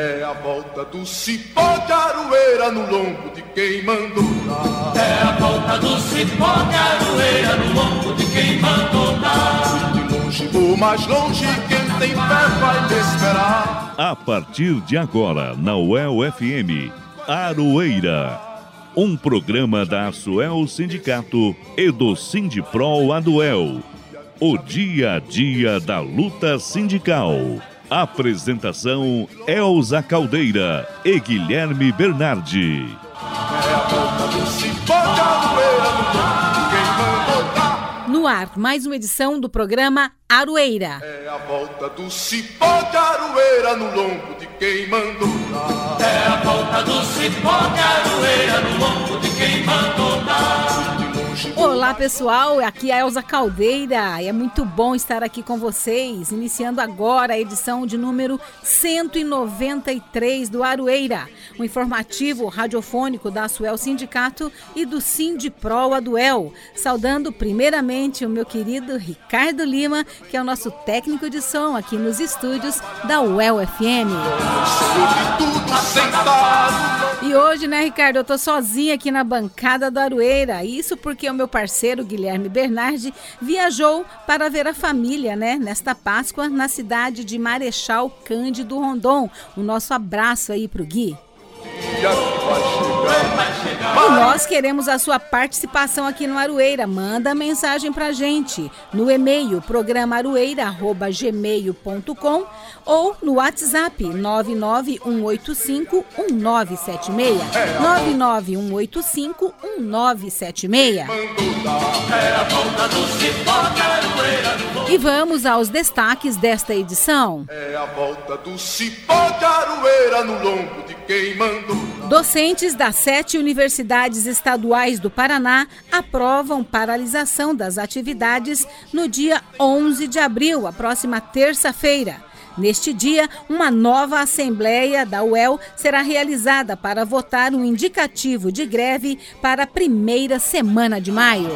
É a volta do cipó de aroeira no lombo de quem mandou dar. É a volta do cipó de aroeira no lombo de quem mandou dar. De longe ou mais longe, quem tem fé vai me esperar. A partir de agora, na UEL FM, Aroeira. Um programa da Asuel Sindicato e do Sindipro Aduel. O dia a dia da luta sindical. Apresentação Elza Caldeira e Guilherme Bernardi. É a volta do cipó de aroeira no lombo de quem mandou dar. No ar, mais uma edição do programa Aroeira. É a volta do cipó de aroeira no lombo de quem mandou dar. É a volta do cipó de aroeira no lombo de quem mandou dar. Olá pessoal, aqui é a Elza Caldeira e é muito bom estar aqui com vocês, iniciando agora a edição de número 193 do Aroeira, um informativo radiofônico da Suel Sindicato e do Sindipro Aduel, saudando primeiramente o meu querido Ricardo Lima, que é o nosso técnico de som aqui nos estúdios da UEL FM. E hoje, né, Ricardo, eu tô sozinha aqui na bancada do Aroeira. Isso porque o meu parceiro Guilherme Bernardi viajou para ver a família, né, nesta Páscoa na cidade de Marechal Cândido Rondon. O nosso abraço aí pro Gui. E nós queremos a sua participação aqui no Aroeira. Manda mensagem pra gente no e-mail programaroeira@gmail.com ou no WhatsApp 991851976. 991851976. É a volta do cipó de aroeira no lombo. E vamos aos destaques desta edição. É a volta do cipó de aroeira no lombo de quem mandou dar. Docentes das sete universidades estaduais do Paraná aprovam paralisação das atividades no dia 11 de abril, a próxima terça-feira. Neste dia, uma nova assembleia da UEL será realizada para votar um indicativo de greve para a primeira semana de maio.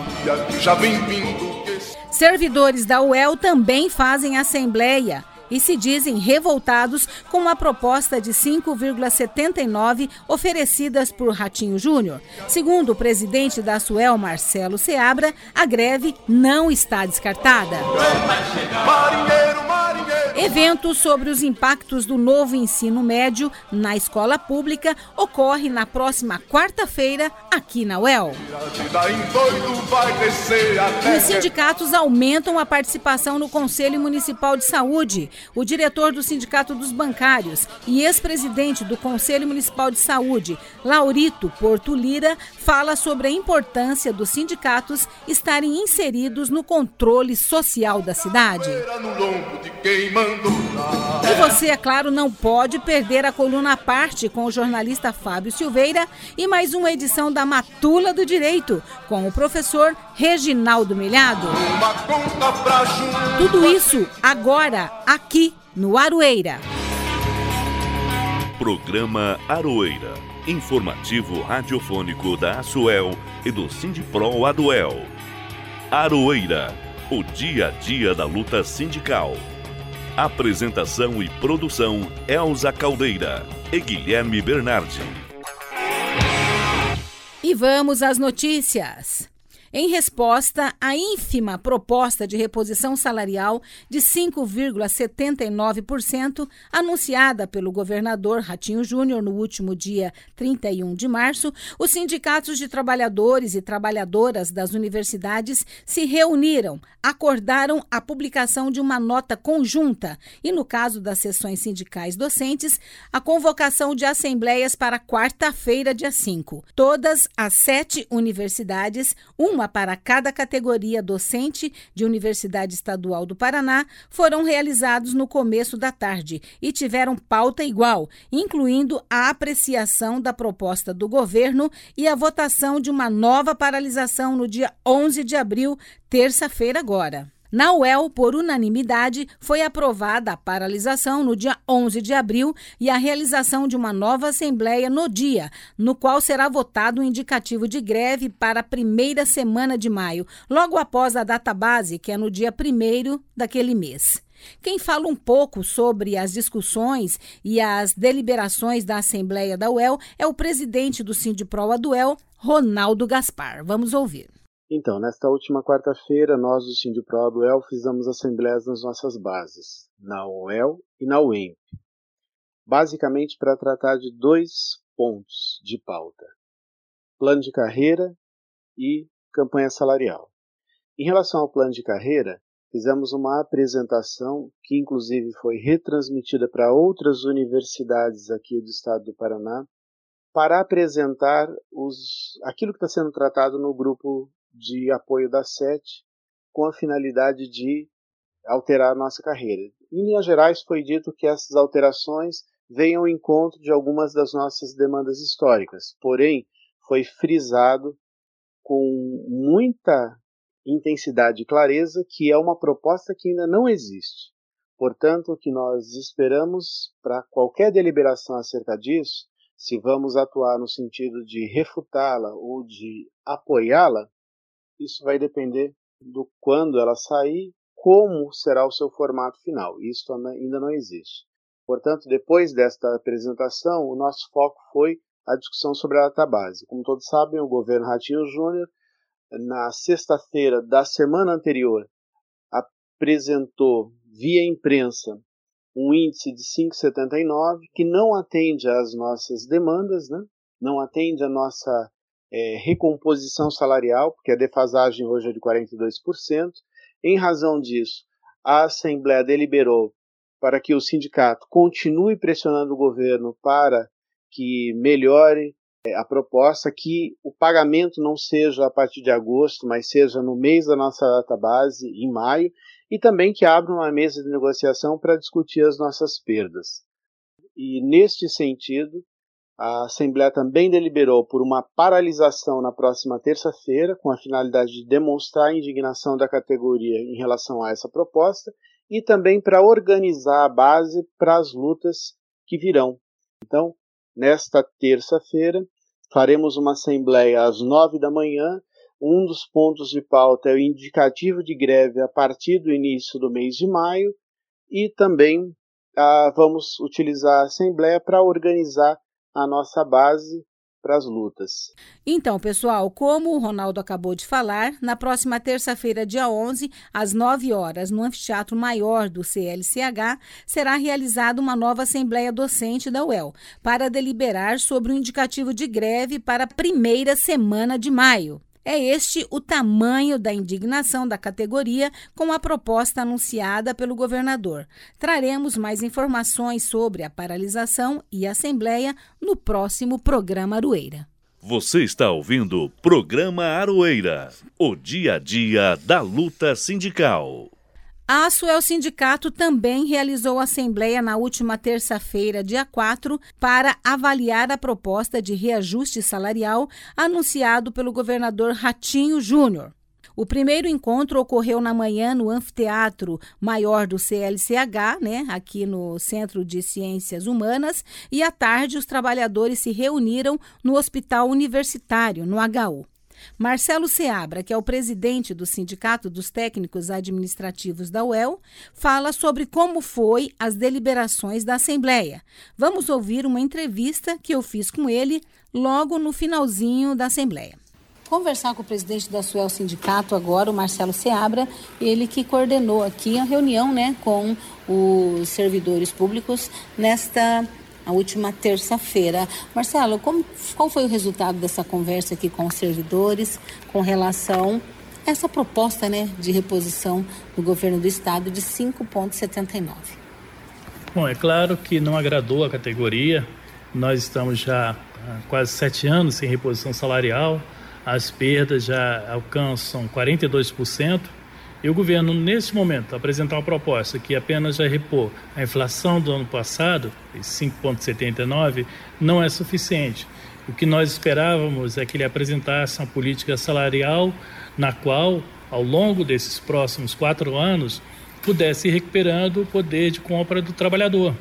Servidores da UEL também fazem assembleia e se dizem revoltados com a proposta de 5,79 oferecidas por Ratinho Júnior. Segundo o presidente da Suel, Marcelo Seabra, a greve não está descartada. Evento sobre os impactos do novo ensino médio na escola pública ocorre na próxima quarta-feira aqui na UEL. Os sindicatos aumentam a participação no Conselho Municipal de Saúde. O diretor do Sindicato dos Bancários e ex-presidente do Conselho Municipal de Saúde, Laurito Porto Lira, fala sobre a importância dos sindicatos estarem inseridos no controle social da cidade. E você, é claro, não pode perder a coluna à parte com o jornalista Fábio Silveira e mais uma edição da Matula do Direito com o professor Reginaldo Milhado. Uma conta pra junto. Tudo isso agora, aqui no Aroeira. Programa Aroeira. Informativo radiofônico da Asuel e do Sindipro Aduel. Aroeira. O dia a dia da luta sindical. Apresentação e produção Elza Caldeira e Guilherme Bernardi. E vamos às notícias. Em resposta à ínfima proposta de reposição salarial de 5,79% anunciada pelo governador Ratinho Júnior no último dia 31 de março, os sindicatos de trabalhadores e trabalhadoras das universidades se reuniram, acordaram a publicação de uma nota conjunta e, no caso das sessões sindicais docentes, a convocação de assembleias para quarta-feira, dia 5. Todas as sete universidades, uma para cada categoria docente de Universidade Estadual do Paraná, foram realizados no começo da tarde e tiveram pauta igual, incluindo a apreciação da proposta do governo e a votação de uma nova paralisação no dia 11 de abril, terça-feira agora. Na UEL, por unanimidade, foi aprovada a paralisação no dia 11 de abril e a realização de uma nova assembleia no dia, no qual será votado um indicativo de greve para a primeira semana de maio, logo após a data base, que é no dia 1 daquele mês. Quem fala um pouco sobre as discussões e as deliberações da Assembleia da UEL é o presidente do Sindipro Aduel, Ronaldo Gaspar. Vamos ouvir. Então, nesta última quarta-feira, nós do Sindipro Aduel fizemos assembleias nas nossas bases, na UEL e na UEMP, basicamente para tratar de dois pontos de pauta: plano de carreira e campanha salarial. Em relação ao plano de carreira, fizemos uma apresentação que inclusive foi retransmitida para outras universidades aqui do estado do Paraná para apresentar os, aquilo que está sendo tratado no grupo de apoio da SET com a finalidade de alterar a nossa carreira. Em linhas gerais, foi dito que essas alterações venham ao encontro de algumas das nossas demandas históricas, porém, foi frisado com muita intensidade e clareza que é uma proposta que ainda não existe. Portanto, o que nós esperamos para qualquer deliberação acerca disso, se vamos atuar no sentido de refutá-la ou de apoiá-la, isso vai depender do quando ela sair, como será o seu formato final. Isso ainda não existe. Portanto, depois desta apresentação, o nosso foco foi a discussão sobre a database. Como todos sabem, o governo Ratinho Júnior na sexta-feira da semana anterior, apresentou via imprensa um índice de 5,79 que não atende às nossas demandas, né? não atende à nossa é, recomposição salarial, porque a defasagem hoje é de 42%. Em razão disso, a Assembleia deliberou para que o sindicato continue pressionando o governo para que melhore é, a proposta que o pagamento não seja a partir de agosto, mas seja no mês da nossa data base, em maio, e também que abra uma mesa de negociação para discutir as nossas perdas. E neste sentido, a Assembleia também deliberou por uma paralisação na próxima terça-feira, com a finalidade de demonstrar a indignação da categoria em relação a essa proposta e também para organizar a base para as lutas que virão. Então, Nesta terça-feira, faremos uma assembleia às nove da manhã. Um dos pontos de pauta é o indicativo de greve a partir do início do mês de maio e também ah, vamos utilizar a assembleia para organizar a nossa base para as lutas. Então, pessoal, como o Ronaldo acabou de falar, na próxima terça-feira, dia 11, às 9 horas, no Anfiteatro Maior do CLCH, será realizada uma nova Assembleia Docente da UEL para deliberar sobre o indicativo de greve para a primeira semana de maio. É este o tamanho da indignação da categoria com a proposta anunciada pelo governador. Traremos mais informações sobre a paralisação e assembleia no próximo programa Aroeira. Você está ouvindo o programa Aroeira, o dia a dia da luta sindical. A Asuel Sindicato também realizou assembleia na última terça-feira, dia 4, para avaliar a proposta de reajuste salarial anunciado pelo governador Ratinho Júnior. O primeiro encontro ocorreu na manhã no Anfiteatro Maior do CLCH, né, aqui no Centro de Ciências Humanas, e à tarde os trabalhadores se reuniram no Hospital Universitário, no HU. Marcelo Seabra, que é o presidente do Sindicato dos Técnicos Administrativos da UEL, fala sobre como foi as deliberações da Assembleia. Vamos ouvir uma entrevista que eu fiz com ele logo no finalzinho da Assembleia conversar com o presidente da Suel Sindicato agora, o Marcelo Seabra, ele que coordenou aqui a reunião né, com os servidores públicos nesta a última terça-feira. Marcelo, como, qual foi o resultado dessa conversa aqui com os servidores com relação a essa proposta né, de reposição do governo do estado de 5,79? Bom, é claro que não agradou a categoria. Nós estamos já há quase sete anos sem reposição salarial. As perdas já alcançam 42%. E o governo, nesse momento, apresentar uma proposta que apenas vai repor a inflação do ano passado, 5,79, não é suficiente. O que nós esperávamos é que ele apresentasse uma política salarial na qual, ao longo desses próximos quatro anos, pudesse ir recuperando o poder de compra do trabalhador.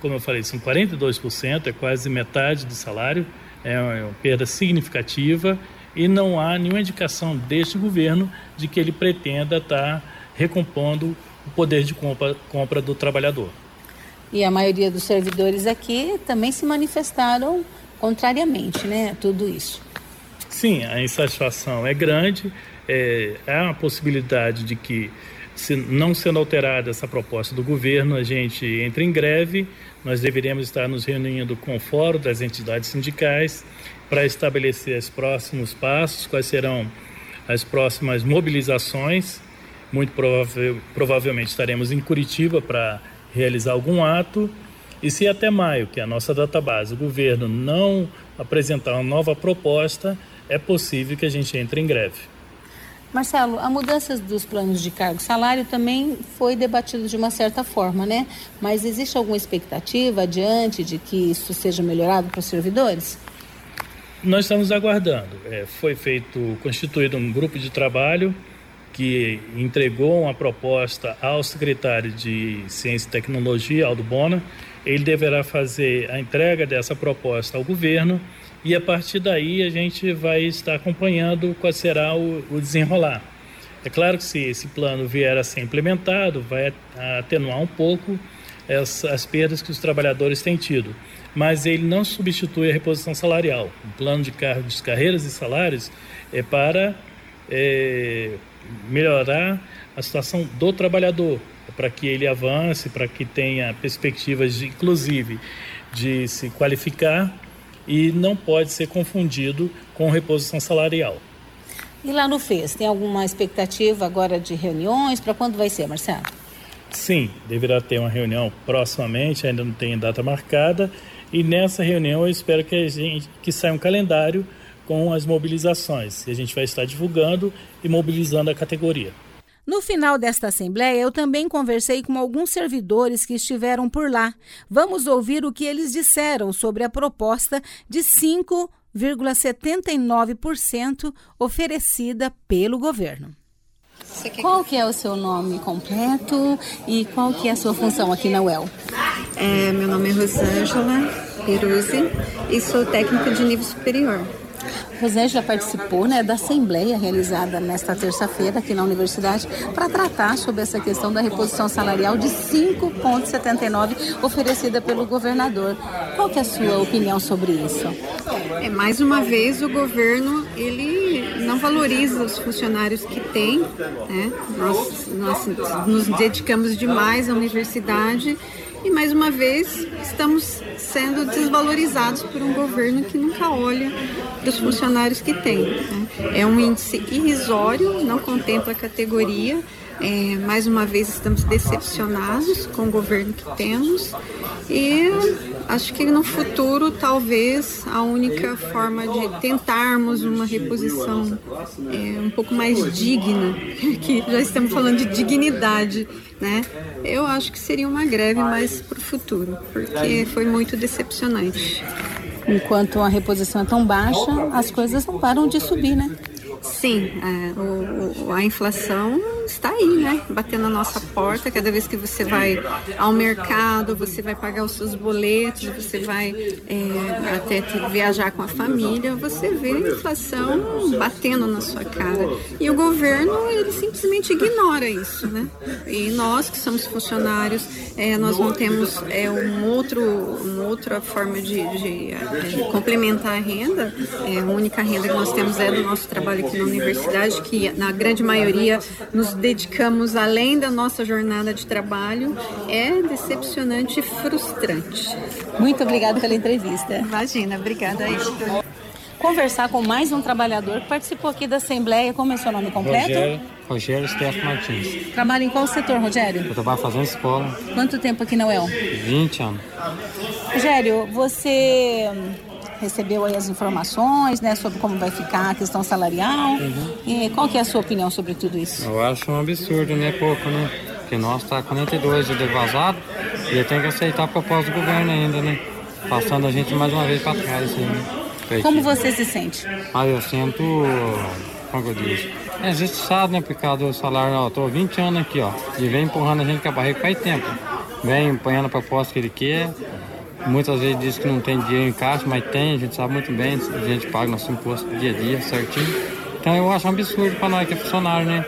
Como eu falei, são 42%, é quase metade do salário, é uma perda significativa e não há nenhuma indicação deste governo de que ele pretenda estar recompondo o poder de compra, compra do trabalhador. E a maioria dos servidores aqui também se manifestaram contrariamente, né, tudo isso. Sim, a insatisfação é grande. É, há uma possibilidade de que, se não sendo alterada essa proposta do governo, a gente entre em greve. Nós deveríamos estar nos reunindo com o fórum das entidades sindicais para estabelecer os próximos passos, quais serão as próximas mobilizações. Muito provável, provavelmente estaremos em Curitiba para realizar algum ato. E se até maio, que é a nossa database, o governo não apresentar uma nova proposta, é possível que a gente entre em greve. Marcelo, a mudança dos planos de cargo e salário também foi debatido de uma certa forma, né? Mas existe alguma expectativa adiante de que isso seja melhorado para os servidores? Nós estamos aguardando. É, foi feito, constituído um grupo de trabalho que entregou uma proposta ao secretário de Ciência e Tecnologia, Aldo Bona. Ele deverá fazer a entrega dessa proposta ao governo e a partir daí a gente vai estar acompanhando qual será o, o desenrolar. É claro que se esse plano vier a ser implementado, vai atenuar um pouco as, as perdas que os trabalhadores têm tido, mas ele não substitui a reposição salarial. O plano de cargos, carreiras e salários é para é, melhorar a situação do trabalhador, para que ele avance, para que tenha perspectivas, de, inclusive, de se qualificar e não pode ser confundido com reposição salarial. E lá no FES, tem alguma expectativa agora de reuniões? Para quando vai ser, Marcelo? Sim, deverá ter uma reunião proximamente, ainda não tem data marcada. E nessa reunião eu espero que, a gente, que saia um calendário com as mobilizações. E a gente vai estar divulgando e mobilizando a categoria. No final desta assembleia, eu também conversei com alguns servidores que estiveram por lá. Vamos ouvir o que eles disseram sobre a proposta de 5,79% oferecida pelo governo. Qual que é o seu nome completo e qual que é a sua função aqui na UEL? É, meu nome é Rosângela Peruzzi e sou técnica de nível superior. Rosângela participou né, da assembleia realizada nesta terça-feira aqui na universidade para tratar sobre essa questão da reposição salarial de 5,79 oferecida pelo governador. Qual que é a sua opinião sobre isso? É, mais uma vez o governo ele não valoriza os funcionários que tem. Né? Nós, nós nos dedicamos demais à universidade e mais uma vez estamos sendo desvalorizados por um governo que nunca olha para os funcionários que tem. Né? É um índice irrisório, não contempla a categoria. É, mais uma vez estamos decepcionados com o governo que temos e acho que no futuro talvez a única forma de tentarmos uma reposição é, um pouco mais digna, que já estamos falando de dignidade, né? Eu acho que seria uma greve mais para o futuro, porque foi muito decepcionante. Enquanto a reposição é tão baixa, as coisas não param de subir, né? Sim, é, a inflação está aí, né? Batendo na nossa porta. Cada vez que você vai ao mercado, você vai pagar os seus boletos, você vai é, até viajar com a família, você vê a inflação batendo na sua cara. E o governo, ele simplesmente ignora isso, né? E nós que somos funcionários, é, nós não temos é, um outro, uma outra forma de, de, de complementar a renda. É, a única renda que nós temos é do nosso trabalho aqui na universidade, que na grande maioria nos dedicamos além da nossa jornada de trabalho, é decepcionante e frustrante. Muito obrigada pela entrevista. Imagina, obrigada aí conversar com mais um trabalhador que participou aqui da Assembleia. Como é seu nome completo? Rogério, Rogério Stefano Martins. Trabalha em qual setor, Rogério? Eu trabalho fazendo escola. Quanto tempo aqui na UEL? 20 anos. Rogério, você recebeu aí as informações, né, sobre como vai ficar a questão salarial. Uhum. E qual que é a sua opinião sobre tudo isso? Eu acho um absurdo, né, pouco, né? Porque nós tá 42 de devasado e tenho que aceitar a proposta do governo ainda, né? Passando a gente mais uma vez para trás, assim, né? Como você se sente? Ah, eu sinto, como eu disse, é injustiçado, né, por causa do salário, ó, eu tô 20 anos aqui, ó, e vem empurrando a gente com a barriga faz tempo. Vem empanhando a proposta que ele quer, Muitas vezes diz que não tem dinheiro em caixa, mas tem, a gente sabe muito bem, a gente paga nosso imposto dia a dia certinho. Então eu acho um absurdo para nós que é funcionário, né?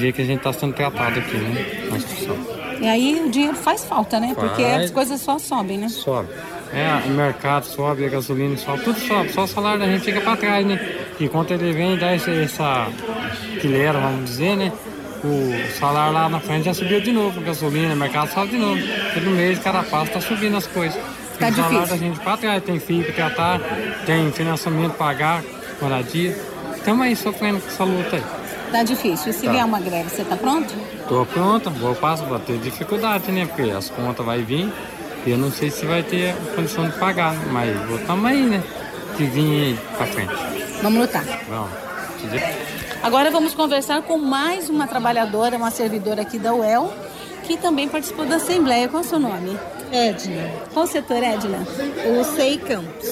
jeito que a gente está sendo tratado aqui, né? Na instituição. E aí o dinheiro faz falta, né? Faz. Porque as coisas só sobem, né? Sobe. É, o mercado sobe, a gasolina sobe, tudo sobe, só o salário da gente fica para trás, né? E quando ele vem dá essa, essa quilera, vamos dizer, né? O salário lá na frente já subiu de novo, a gasolina, o mercado sobe de novo. Todo mês, cada passo tá subindo as coisas. Tá salário difícil. da gente para trás, tem filho para tratar, tem financiamento para pagar, moradia. Estamos aí sofrendo com essa luta aí. Tá difícil. E se Tá. vier uma greve, você tá pronto? Tô pronta, vou passar, vou ter dificuldade, né? Porque as contas vai vir e eu não sei se vai ter condição de pagar, né? mas também, aí, né? Que vir pra frente. Vamos lutar. Vamos. Agora vamos conversar com mais uma trabalhadora, uma servidora aqui da UEL, que também participou da Assembleia. Qual é o seu nome? Edna, Qual setor, Edna? o SEI Campos,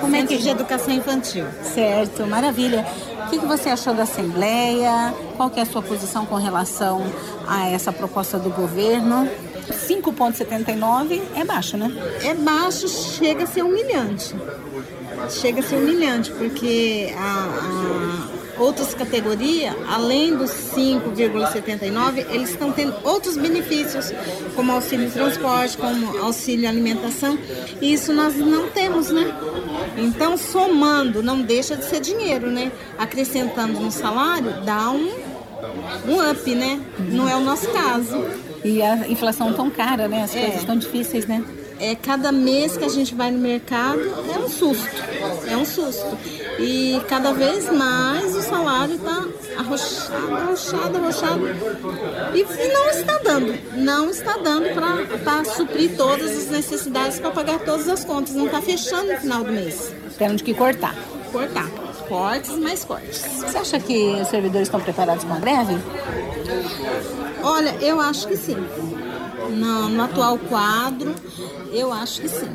Como é Centro que... de Educação Infantil. Certo, maravilha. O que que você achou da Assembleia? Qual que é a sua posição com relação a essa proposta do governo? 5,79 é baixo, né? É baixo, chega a ser humilhante. Chega a ser humilhante, porque a, a outras categorias, além dos 5,79, eles estão tendo outros benefícios, como auxílio transporte, como auxílio alimentação, e isso nós não temos, né? Então, somando, não deixa de ser dinheiro, né? Acrescentando no salário, dá um, um up, né? Não é o nosso caso. E a inflação tão cara, né? As É. coisas tão difíceis, né? É, cada mês que a gente vai no mercado é um susto, é um susto. E cada vez mais o salário está arrochado, arrochado, arrochado. E, e não está dando, não está dando para suprir todas as necessidades, para pagar todas as contas. Não está fechando no final do mês. Tendo que cortar. Cortar. Cortes, mais cortes. Você acha que os servidores estão preparados para a greve? Olha, eu acho que sim. No, no atual quadro, eu acho que sim.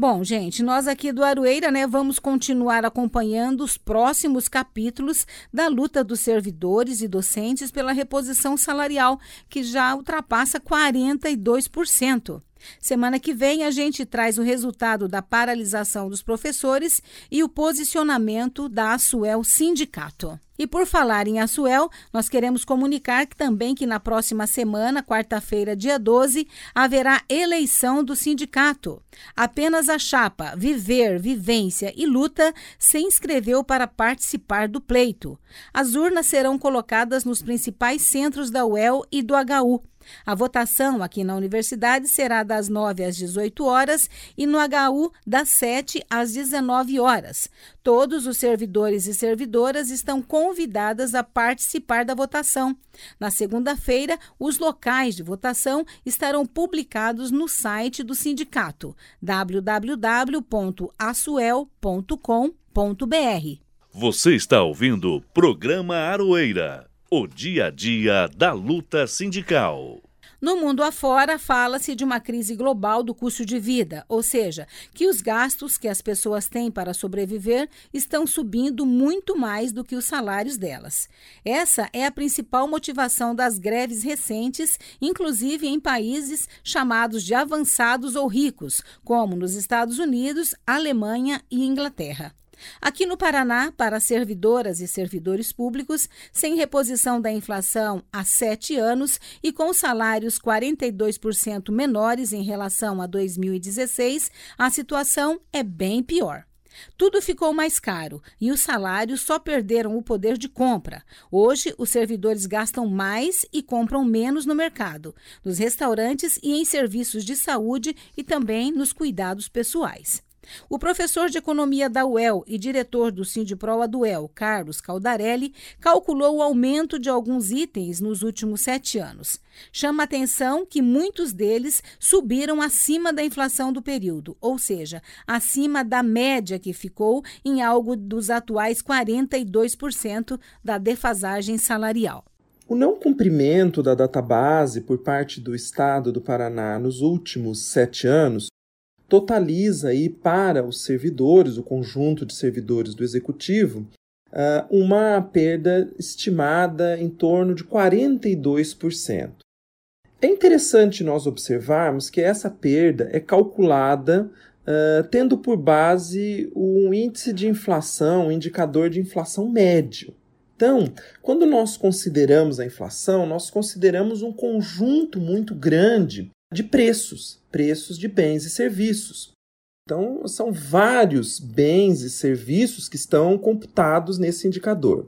Bom, gente, nós aqui do Aroeira, né, vamos continuar acompanhando os próximos capítulos da luta dos servidores e docentes pela reposição salarial, que já ultrapassa 42%. Semana que vem a gente traz o resultado da paralisação dos professores e o posicionamento da Asuel Sindicato. E por falar em Asuel, nós queremos comunicar que também que na próxima semana, quarta-feira, dia 12, haverá eleição do sindicato. Apenas a chapa Viver, Vivência e Luta se inscreveu para participar do pleito. As urnas serão colocadas nos principais centros da UEL e do HU. A votação aqui na universidade será das 9 às 18 horas e no HU das 7 às 19 horas. Todos os servidores e servidoras estão convidadas a participar da votação. Na segunda-feira, os locais de votação estarão publicados no site do sindicato www.asuel.com.br. Você está ouvindo o programa Aroeira, o dia a dia da luta sindical. No mundo afora, fala-se de uma crise global do custo de vida, ou seja, que os gastos que as pessoas têm para sobreviver estão subindo muito mais do que os salários delas. Essa é a principal motivação das greves recentes, inclusive em países chamados de avançados ou ricos, como nos Estados Unidos, Alemanha e Inglaterra. Aqui no Paraná, para servidoras e servidores públicos, sem reposição da inflação há sete anos e com salários 42% menores em relação a 2016, a situação é bem pior. Tudo ficou mais caro e os salários só perderam o poder de compra. Hoje, os servidores gastam mais e compram menos no mercado, nos restaurantes e em serviços de saúde e também nos cuidados pessoais. O professor de economia da UEL e diretor do Sindipro Aduel, Carlos Caldarelli, calculou o aumento de alguns itens nos últimos sete anos. Chama atenção que muitos deles subiram acima da inflação do período, ou seja, acima da média que ficou em algo dos atuais 42% da defasagem salarial. O não cumprimento da database por parte do Estado do Paraná nos últimos sete anos totaliza aí para os servidores, o conjunto de servidores do Executivo, uma perda estimada em torno de 42%. É interessante nós observarmos que essa perda é calculada uh, tendo por base o índice de inflação, o indicador de inflação médio. Então, quando nós consideramos a inflação, nós consideramos um conjunto muito grande de preços, preços de bens e serviços. Então, são vários bens e serviços que estão computados nesse indicador.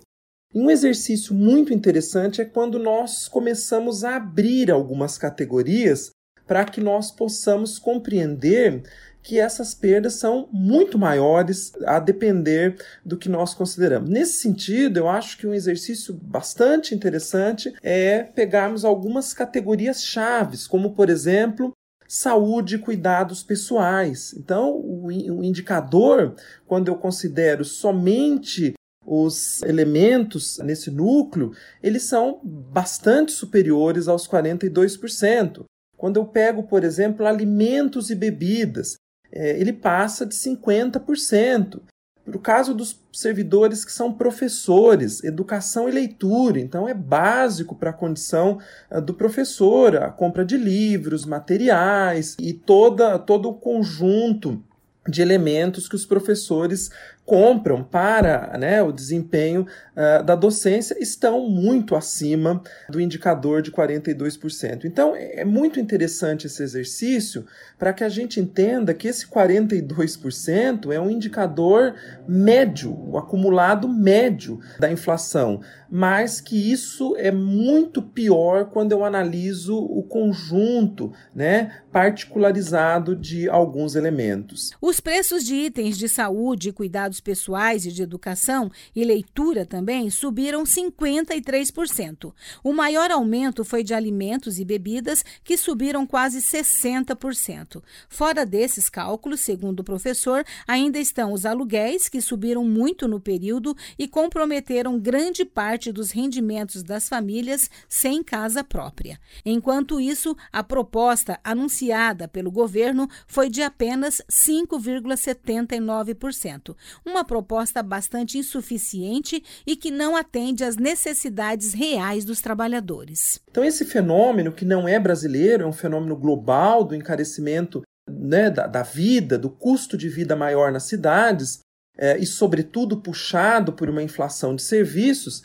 E um exercício muito interessante é quando nós começamos a abrir algumas categorias para que nós possamos compreender que essas perdas são muito maiores a depender do que nós consideramos. Nesse sentido, eu acho que um exercício bastante interessante é pegarmos algumas categorias chaves, como por exemplo, saúde e cuidados pessoais. Então, o, indicador, quando eu considero somente os elementos nesse núcleo, eles são bastante superiores aos 42%. Quando eu pego, por exemplo, alimentos e bebidas, é, ele passa de 50%. No caso dos servidores que são professores, educação e leitura, então é básico para a condição uh, do professor, a compra de livros, materiais e toda, todo o conjunto de elementos que os professores compram para né, o desempenho uh, da docência estão muito acima do indicador de 42%. Então, é muito interessante esse exercício para que a gente entenda que esse 42% é um indicador médio, o acumulado médio da inflação, mas que isso é muito pior quando eu analiso o conjunto né, particularizado de alguns elementos. Os preços de itens de saúde e cuidados pessoais e de educação e leitura também subiram 53%. O maior aumento foi de alimentos e bebidas, que subiram quase 60%. Fora desses cálculos, segundo o professor, ainda estão os aluguéis, que subiram muito no período e comprometeram grande parte dos rendimentos das famílias sem casa própria. Enquanto isso, a proposta anunciada pelo governo foi de apenas 5,79%, uma proposta bastante insuficiente e que não atende às necessidades reais dos trabalhadores. Então, esse fenômeno, que não é brasileiro, é um fenômeno global do encarecimento né, da, da, vida, do custo de vida maior nas cidades, é, e, sobretudo, puxado por uma inflação de serviços,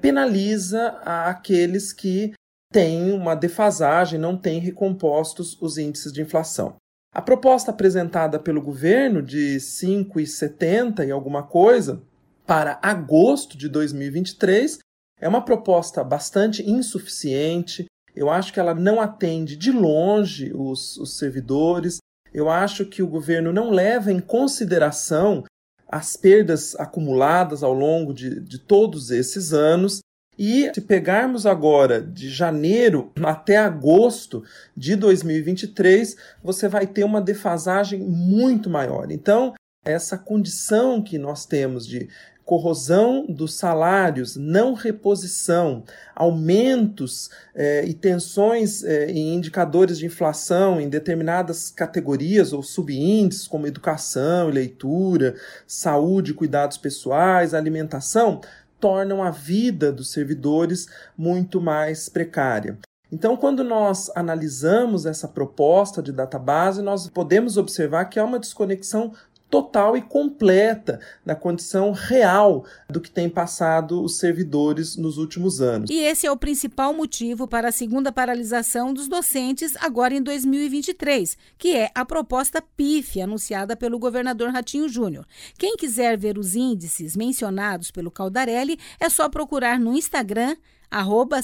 penaliza aqueles que têm uma defasagem, não têm recompostos os índices de inflação. A proposta apresentada pelo governo de 5,70 e alguma coisa para agosto de 2023 é uma proposta bastante insuficiente. Eu acho que ela não atende de longe os, os servidores. Eu acho que o governo não leva em consideração as perdas acumuladas ao longo de, de todos esses anos e se pegarmos agora de janeiro até agosto de 2023, você vai ter uma defasagem muito maior. Então, essa condição que nós temos de corrosão dos salários, não reposição, aumentos eh, e tensões eh, em indicadores de inflação em determinadas categorias ou subíndices, como educação leitura, saúde, cuidados pessoais, alimentação, tornam a vida dos servidores muito mais precária. Então, quando nós analisamos essa proposta de database, nós podemos observar que há uma desconexão total e completa da condição real do que tem passado os servidores nos últimos anos. E esse é o principal motivo para a segunda paralisação dos docentes agora em 2023, que é a proposta PIF anunciada pelo governador Ratinho Júnior. Quem quiser ver os índices mencionados pelo Caldarelli, é só procurar no Instagram arroba.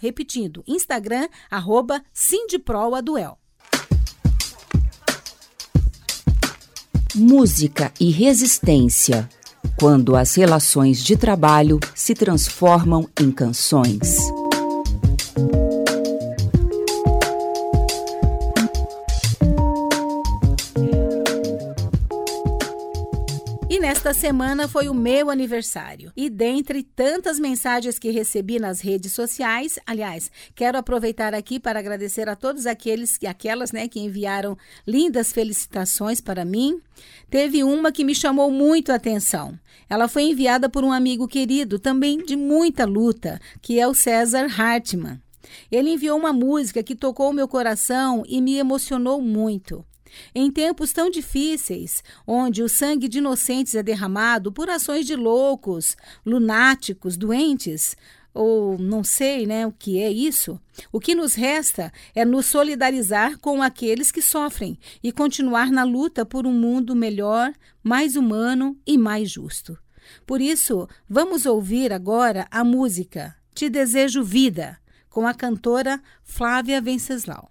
Repetindo, Instagram, arroba Música e resistência. Quando as relações de trabalho se transformam em canções. Esta semana foi o meu aniversário e dentre tantas mensagens que recebi nas redes sociais, aliás, quero aproveitar aqui para agradecer a todos aqueles e aquelas, né, que enviaram lindas felicitações para mim. Teve uma que me chamou muito a atenção. Ela foi enviada por um amigo querido, também de muita luta, que é o César Hartmann. Ele enviou uma música que tocou meu coração e me emocionou muito. Em tempos tão difíceis, onde o sangue de inocentes é derramado por ações de loucos, lunáticos, doentes, ou não sei né, o que é isso, o que nos resta é nos solidarizar com aqueles que sofrem e continuar na luta por um mundo melhor, mais humano e mais justo. Por isso, vamos ouvir agora a música Te Desejo Vida, com a cantora Flávia Venceslau.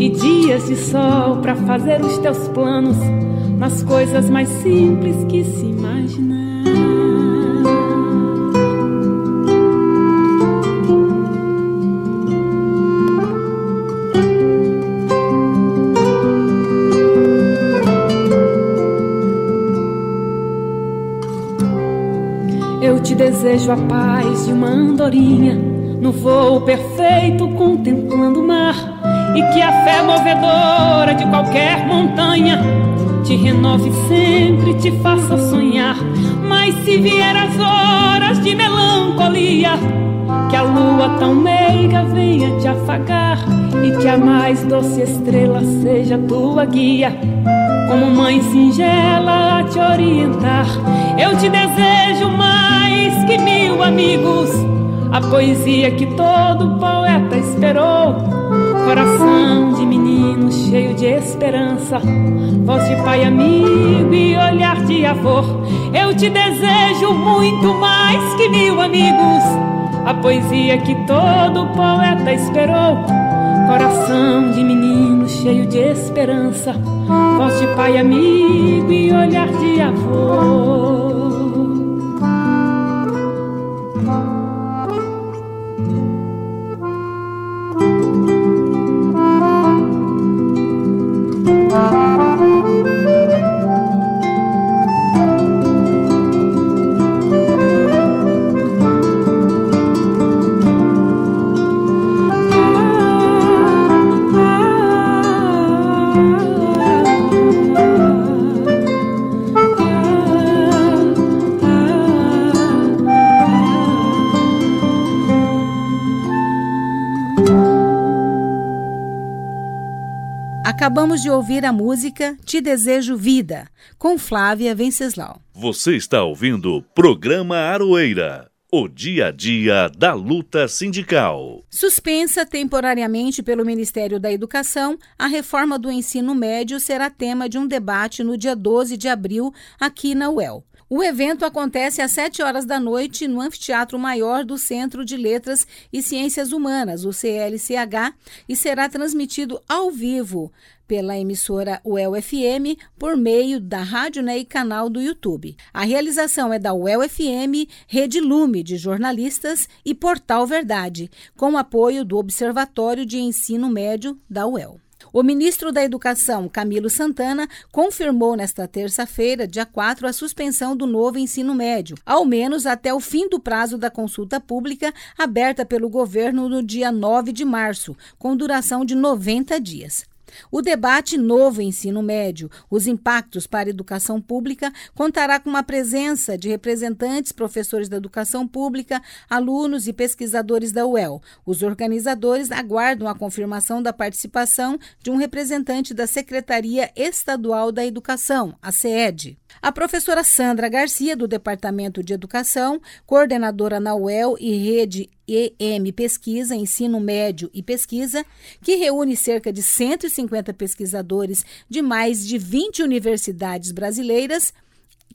e dias de sol para fazer os teus planos nas coisas mais simples que se imaginar. Eu te desejo a paz de uma andorinha no voo perfeito contemplando o mar e que a fé movedora de qualquer montanha te renove sempre, te faça sonhar. Mas se vier as horas de melancolia, que a lua tão meiga venha te afagar e que a mais doce estrela seja tua guia, como mãe singela a te orientar. Eu te desejo mais que mil amigos, a poesia que todo poeta esperou Coração de menino cheio de esperança, voz de pai amigo e olhar de avô. Eu te desejo muito mais que mil amigos, a poesia que todo poeta esperou. Coração de menino cheio de esperança, voz de pai amigo e olhar de avô. Acabamos de ouvir a música Te Desejo Vida, com Flávia Venceslau. Você está ouvindo o programa Aroeira, o dia a dia da luta sindical. Suspensa temporariamente pelo Ministério da Educação, a reforma do ensino médio será tema de um debate no dia 12 de abril aqui na UEL. O evento acontece às 7 horas da noite no Anfiteatro Maior do Centro de Letras e Ciências Humanas, o CLCH, e será transmitido ao vivo pela emissora UEL FM por meio da rádio né, e canal do YouTube. A realização é da UEL FM, Rede Lume de jornalistas e Portal Verdade, com apoio do Observatório de Ensino Médio da UEL. O ministro da Educação, Camilo Santana, confirmou nesta terça-feira, dia 4, a suspensão do novo ensino médio, ao menos até o fim do prazo da consulta pública aberta pelo governo no dia 9 de março, com duração de 90 dias. O debate Novo Ensino Médio, os impactos para a educação pública, contará com uma presença de representantes, professores da educação pública, alunos e pesquisadores da UEL. Os organizadores aguardam a confirmação da participação de um representante da Secretaria Estadual da Educação, a SEED. A professora Sandra Garcia, do Departamento de Educação, coordenadora na UEL e rede EM Pesquisa, Ensino Médio e Pesquisa, que reúne cerca de 150 pesquisadores de mais de 20 universidades brasileiras,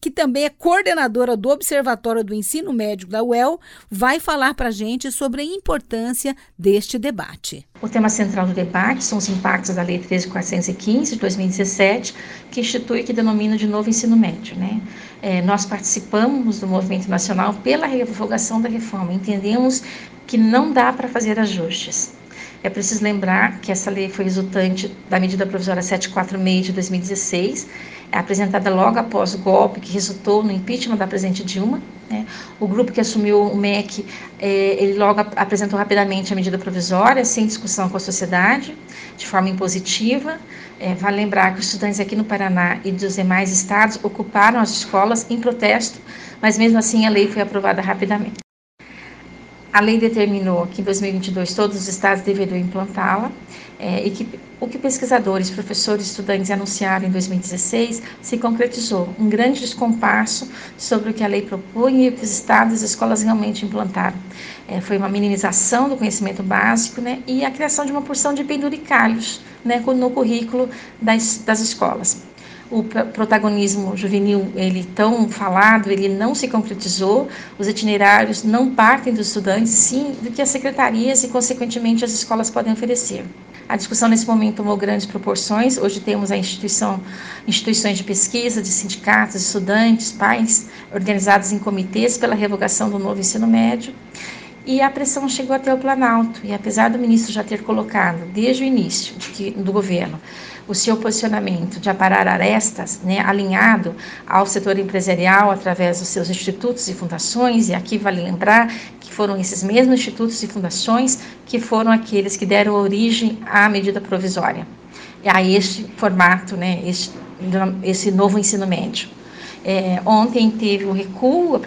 que também é coordenadora do Observatório do Ensino Médio da UEL, vai falar para a gente sobre a importância deste debate. O tema central do debate são os impactos da Lei 13.415 de 2017, que institui e que denomina de novo ensino médio. Né? É, nós participamos do movimento nacional pela revogação da reforma. Entendemos que não dá para fazer ajustes. É preciso lembrar que essa lei foi resultante da medida provisória 746 de 2016, apresentada logo após o golpe que resultou no impeachment da presidente Dilma. Né? O grupo que assumiu o MEC, eh, ele logo ap apresentou rapidamente a medida provisória, sem discussão com a sociedade, de forma impositiva. Eh, vale lembrar que os estudantes aqui no Paraná e dos demais estados ocuparam as escolas em protesto, mas mesmo assim a lei foi aprovada rapidamente. A lei determinou que em 2022 todos os estados deveriam implantá-la é, e que o que pesquisadores, professores estudantes anunciaram em 2016 se concretizou. Um grande descompasso sobre o que a lei propunha e o que os estados e as escolas realmente implantaram. É, foi uma minimização do conhecimento básico né, e a criação de uma porção de penduricalhos né, no currículo das, das escolas o protagonismo juvenil, ele tão falado, ele não se concretizou, os itinerários não partem dos estudantes, sim do que as secretarias e, consequentemente, as escolas podem oferecer. A discussão nesse momento tomou grandes proporções. Hoje temos a instituição, instituições de pesquisa, de sindicatos, estudantes, pais, organizados em comitês pela revogação do novo ensino médio. E a pressão chegou até o Planalto. E apesar do ministro já ter colocado, desde o início que, do governo, o seu posicionamento de aparar arestas, né, alinhado ao setor empresarial através dos seus institutos e fundações, e aqui vale lembrar que foram esses mesmos institutos e fundações que foram aqueles que deram origem à medida provisória, a este formato, né, este, esse novo ensino médio. É, ontem teve um recuo,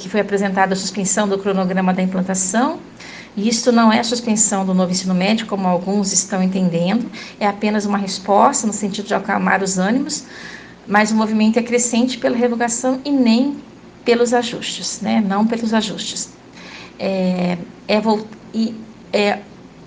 que foi apresentada a suspensão do cronograma da implantação, isto não é suspensão do novo ensino médio, como alguns estão entendendo, é apenas uma resposta no sentido de acalmar os ânimos, mas o movimento é crescente pela revogação e nem pelos ajustes, né? não pelos ajustes. É, é, e, é,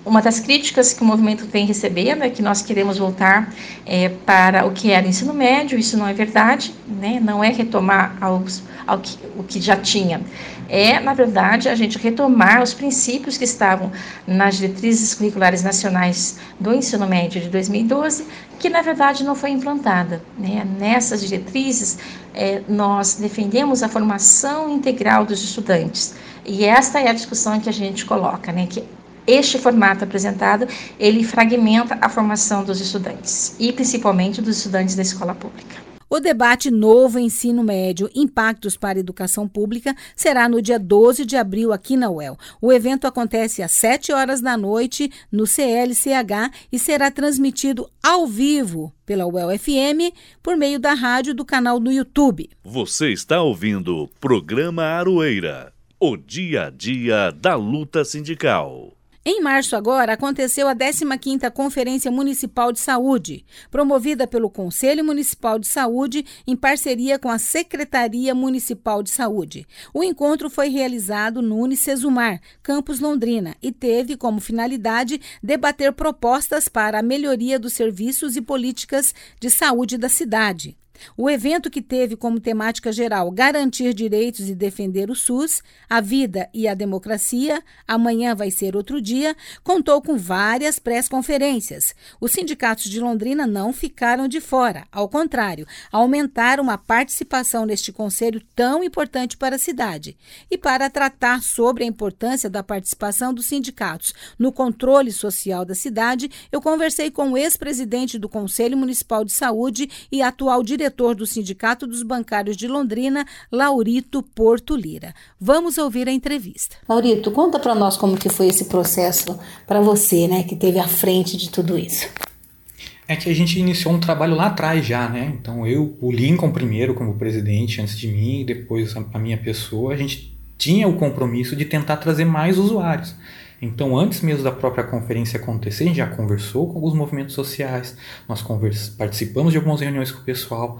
uma das críticas que o movimento vem recebendo é que nós queremos voltar é, para o que era ensino médio, isso não é verdade, né? não é retomar aos, ao que, o que já tinha, é, na verdade, a gente retomar os princípios que estavam nas diretrizes curriculares nacionais do ensino médio de 2012, que na verdade não foi implantada. Né? Nessas diretrizes, é, nós defendemos a formação integral dos estudantes, e esta é a discussão que a gente coloca, né? que este formato apresentado, ele fragmenta a formação dos estudantes, e principalmente dos estudantes da escola pública. O debate Novo Ensino Médio Impactos para a Educação Pública será no dia 12 de abril aqui na UEL. O evento acontece às 7 horas da noite no CLCH e será transmitido ao vivo pela UEL FM por meio da rádio do canal no YouTube. Você está ouvindo o programa Aroeira, o dia a dia da luta sindical. Em março agora aconteceu a 15ª Conferência Municipal de Saúde, promovida pelo Conselho Municipal de Saúde em parceria com a Secretaria Municipal de Saúde. O encontro foi realizado no Unicesumar, campus Londrina, e teve como finalidade debater propostas para a melhoria dos serviços e políticas de saúde da cidade. O evento, que teve como temática geral garantir direitos e defender o SUS, a vida e a democracia, amanhã vai ser outro dia, contou com várias pré-conferências. Os sindicatos de Londrina não ficaram de fora, ao contrário, aumentaram a participação neste conselho tão importante para a cidade. E para tratar sobre a importância da participação dos sindicatos no controle social da cidade, eu conversei com o ex-presidente do Conselho Municipal de Saúde e atual diretor diretor do Sindicato dos Bancários de Londrina, Laurito Porto Lira. Vamos ouvir a entrevista. Laurito, conta para nós como que foi esse processo para você, né, que teve à frente de tudo isso. É que a gente iniciou um trabalho lá atrás já, né? Então eu, o Lincoln primeiro como presidente antes de mim, depois a minha pessoa, a gente tinha o compromisso de tentar trazer mais usuários. Então, antes mesmo da própria conferência acontecer, a gente já conversou com alguns movimentos sociais, nós participamos de algumas reuniões com o pessoal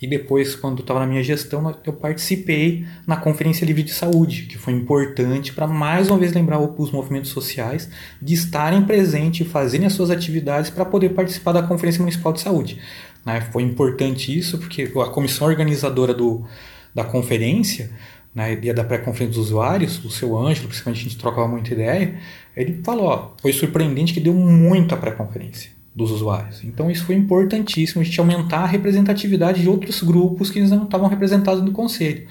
e depois, quando estava na minha gestão, eu participei na Conferência Livre de Saúde, que foi importante para mais uma vez lembrar os movimentos sociais de estarem presentes e fazerem as suas atividades para poder participar da Conferência Municipal de Saúde. Né? Foi importante isso porque a comissão organizadora do, da conferência, né, dia da pré-conferência dos usuários, o seu Ângelo, principalmente a gente trocava muita ideia, ele falou, ó, foi surpreendente que deu muito a pré-conferência dos usuários. Então isso foi importantíssimo, a gente aumentar a representatividade de outros grupos que não estavam representados no conselho.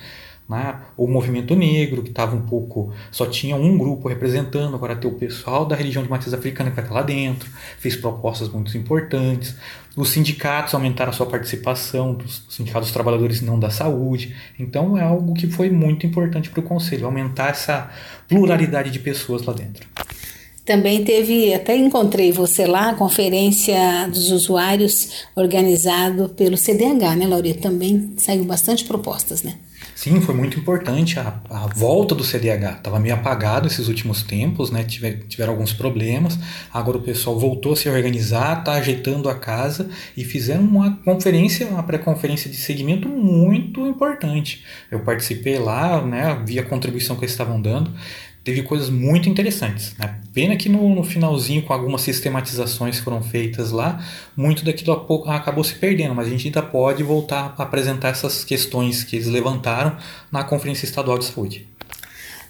Né? O movimento negro, que estava um pouco. só tinha um grupo representando, agora tem o pessoal da religião de matriz africana que estar lá dentro, fez propostas muito importantes. Os sindicatos aumentaram a sua participação, os sindicatos dos trabalhadores não da saúde. Então é algo que foi muito importante para o conselho, aumentar essa pluralidade de pessoas lá dentro. Também teve, até encontrei você lá, a conferência dos usuários organizado pelo CDH, né, Laurita? Também saiu bastante propostas, né? Sim, foi muito importante a, a volta do CDH. Estava meio apagado esses últimos tempos, né? Tiver, tiveram alguns problemas. Agora o pessoal voltou a se organizar, está ajeitando a casa e fizeram uma conferência, uma pré-conferência de segmento muito importante. Eu participei lá, né? Vi a contribuição que eles estavam dando teve coisas muito interessantes. Né? Pena que no, no, finalzinho, com algumas sistematizações que foram feitas lá, muito daquilo acabou se perdendo, mas a gente ainda pode voltar a apresentar essas questões que eles levantaram na Conferência Estadual de Saúde.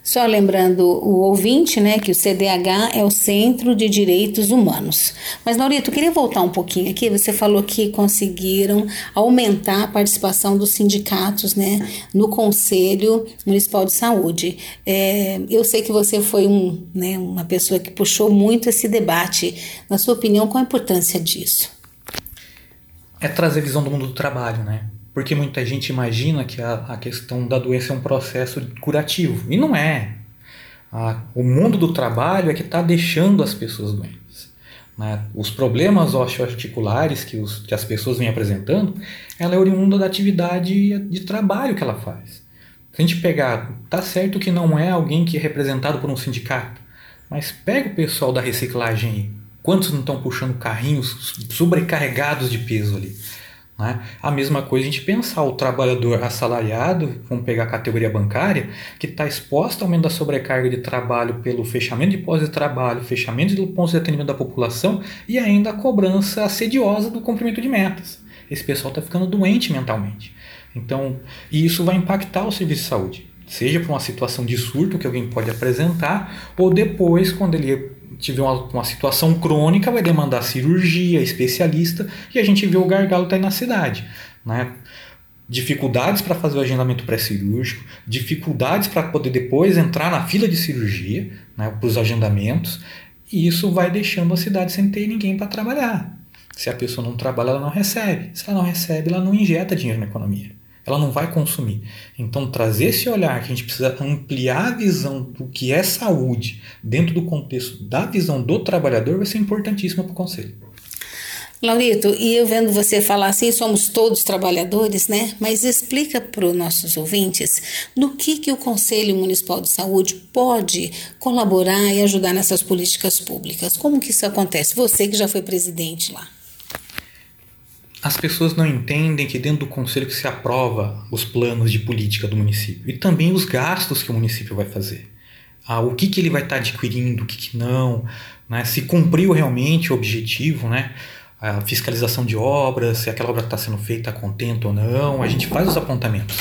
Só lembrando o ouvinte, né, que o CDH é o Centro de Direitos Humanos. Mas, Naurito, eu queria voltar um pouquinho aqui. Você falou que conseguiram aumentar a participação dos sindicatos, né, no Conselho Municipal de Saúde. É, eu sei que você foi um, né, uma pessoa que puxou muito esse debate. Na sua opinião, qual a importância disso? É trazer visão do mundo do trabalho, né? Porque muita gente imagina que a, a questão da doença é um processo curativo. E não é. A, o mundo do trabalho é que está deixando as pessoas doentes. Né? Os problemas osteoarticulares que, os, que as pessoas vêm apresentando, ela é oriunda da atividade de trabalho que ela faz. Se a gente pegar, tá certo que não é alguém que é representado por um sindicato, mas pega o pessoal da reciclagem aí. Quantos não estão puxando carrinhos sobrecarregados de peso ali? Né? A mesma coisa a gente pensar o trabalhador assalariado, vamos pegar a categoria bancária, que está exposto ao aumento da sobrecarga de trabalho pelo fechamento de postos de trabalho, fechamento de pontos de atendimento da população e ainda a cobrança assediosa do cumprimento de metas. Esse pessoal está ficando doente mentalmente. Então, e isso vai impactar o serviço de saúde, seja por uma situação de surto que alguém pode apresentar, ou depois, quando ele tiver uma, uma, situação crônica, vai demandar cirurgia, especialista, e a gente vê o gargalo tá aí na cidade. Né? Dificuldades para fazer o agendamento pré-cirúrgico, dificuldades para poder depois entrar na fila de cirurgia, né, para os agendamentos, e isso vai deixando a cidade sem ter ninguém para trabalhar. Se a pessoa não trabalha, ela não recebe. Se ela não recebe, ela não injeta dinheiro na economia ela não vai consumir. Então, trazer esse olhar que a gente precisa ampliar a visão do que é saúde dentro do contexto da visão do trabalhador vai ser importantíssimo para o conselho. Laurito, e eu vendo você falar assim, somos todos trabalhadores, né? Mas explica para os nossos ouvintes no que, que o Conselho Municipal de Saúde pode colaborar e ajudar nessas políticas públicas. Como que isso acontece? Você que já foi presidente lá as pessoas não entendem que dentro do conselho que se aprova os planos de política do município e também os gastos que o município vai fazer. Ah, o que, que ele vai estar tá adquirindo, o que, que não, né? se cumpriu realmente o objetivo, né? a fiscalização de obras, se aquela obra está sendo feita a contento ou não, a gente faz os apontamentos.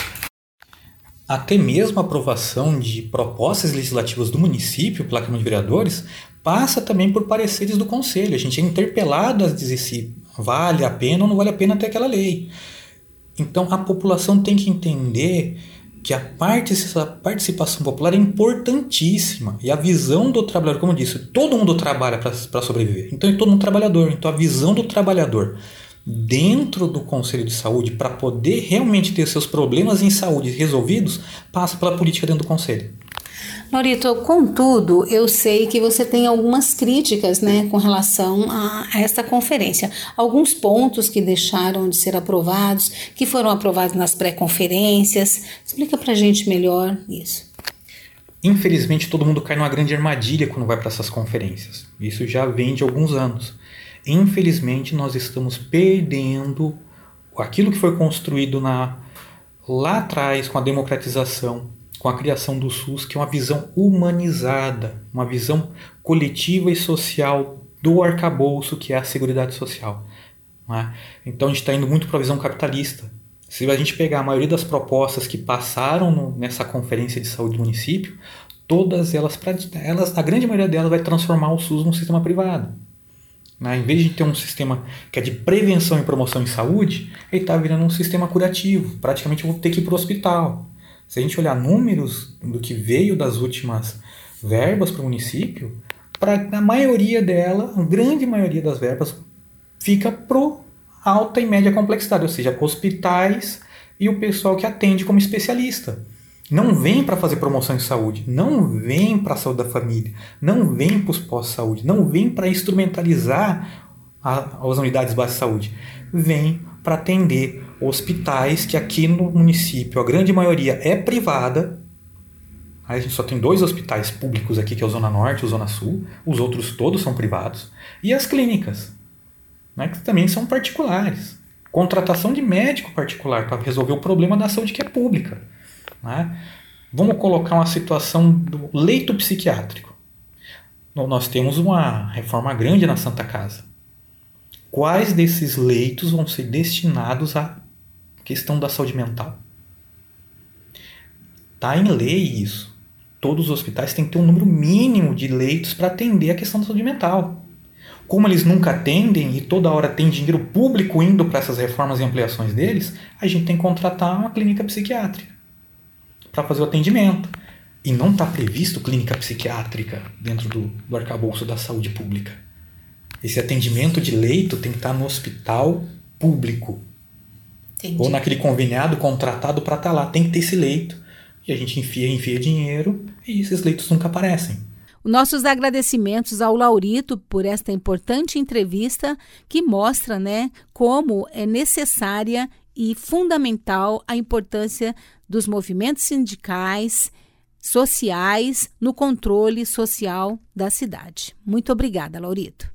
Até mesmo a aprovação de propostas legislativas do município pela Câmara de Vereadores passa também por pareceres do Conselho. A gente é interpelado a dizer se vale a pena ou não vale a pena ter aquela lei. Então a população tem que entender que a participação popular é importantíssima e a visão do trabalhador, como eu disse, todo mundo trabalha para sobreviver, então é todo mundo trabalhador. Então a visão do trabalhador dentro do Conselho de Saúde para poder realmente ter seus problemas em saúde resolvidos passa pela política dentro do Conselho. Norito, contudo, eu sei que você tem algumas críticas né, com relação a, esta conferência. Alguns pontos que deixaram de ser aprovados, que foram aprovados nas pré-conferências. Explica para a gente melhor isso. Infelizmente, todo mundo cai numa grande armadilha quando vai para essas conferências. Isso já vem de alguns anos. Infelizmente, nós estamos perdendo aquilo que foi construído na, lá atrás com a democratização, com a criação do SUS, que é uma visão humanizada, uma visão coletiva e social do arcabouço que é a Seguridade Social. É? Então a gente está indo muito para a visão capitalista. Se a gente pegar a maioria das propostas que passaram no, nessa conferência de saúde do município, todas elas, elas, a grande maioria delas vai transformar o SUS num sistema privado. Né? Em vez de ter um sistema que é de prevenção e promoção em saúde, ele está virando um sistema curativo. Praticamente eu vou ter que ir para o hospital. Se a gente olhar números do que veio das últimas verbas para o município, para a maioria dela, a grande maioria das verbas, fica pro alta e média complexidade, ou seja, hospitais e o pessoal que atende como especialista. Não vem para fazer promoção em saúde, não vem para a saúde da família, não vem para os pós-saúde, não vem para instrumentalizar a, as unidades básicas de saúde, vem para atender hospitais que aqui no município a grande maioria é privada. A gente só tem dois hospitais públicos aqui, que é o Zona Norte e o Zona Sul, os outros todos são privados, e as clínicas, né, que também são particulares. Contratação de médico particular para resolver o problema da saúde que é pública. Né? Vamos colocar uma situação do leito psiquiátrico. Nós temos uma reforma grande na Santa Casa. Quais desses leitos vão ser destinados à questão da saúde mental? Está em lei isso. Todos os hospitais têm que ter um número mínimo de leitos para atender a questão da saúde mental. Como eles nunca atendem e toda hora tem dinheiro público indo para essas reformas e ampliações deles, a gente tem que contratar uma clínica psiquiátrica para fazer o atendimento. E não está previsto clínica psiquiátrica dentro do, do arcabouço da saúde pública. Esse atendimento de leito tem que estar tá no hospital público. Entendi. Ou naquele conveniado contratado para estar tá lá. Tem que ter esse leito. E a gente enfia, enfia dinheiro e esses leitos nunca aparecem. Nossos agradecimentos ao Laurito por esta importante entrevista que mostra né, como é necessária e fundamental a importância dos movimentos sindicais, sociais no controle social da cidade. Muito obrigada, Laurito.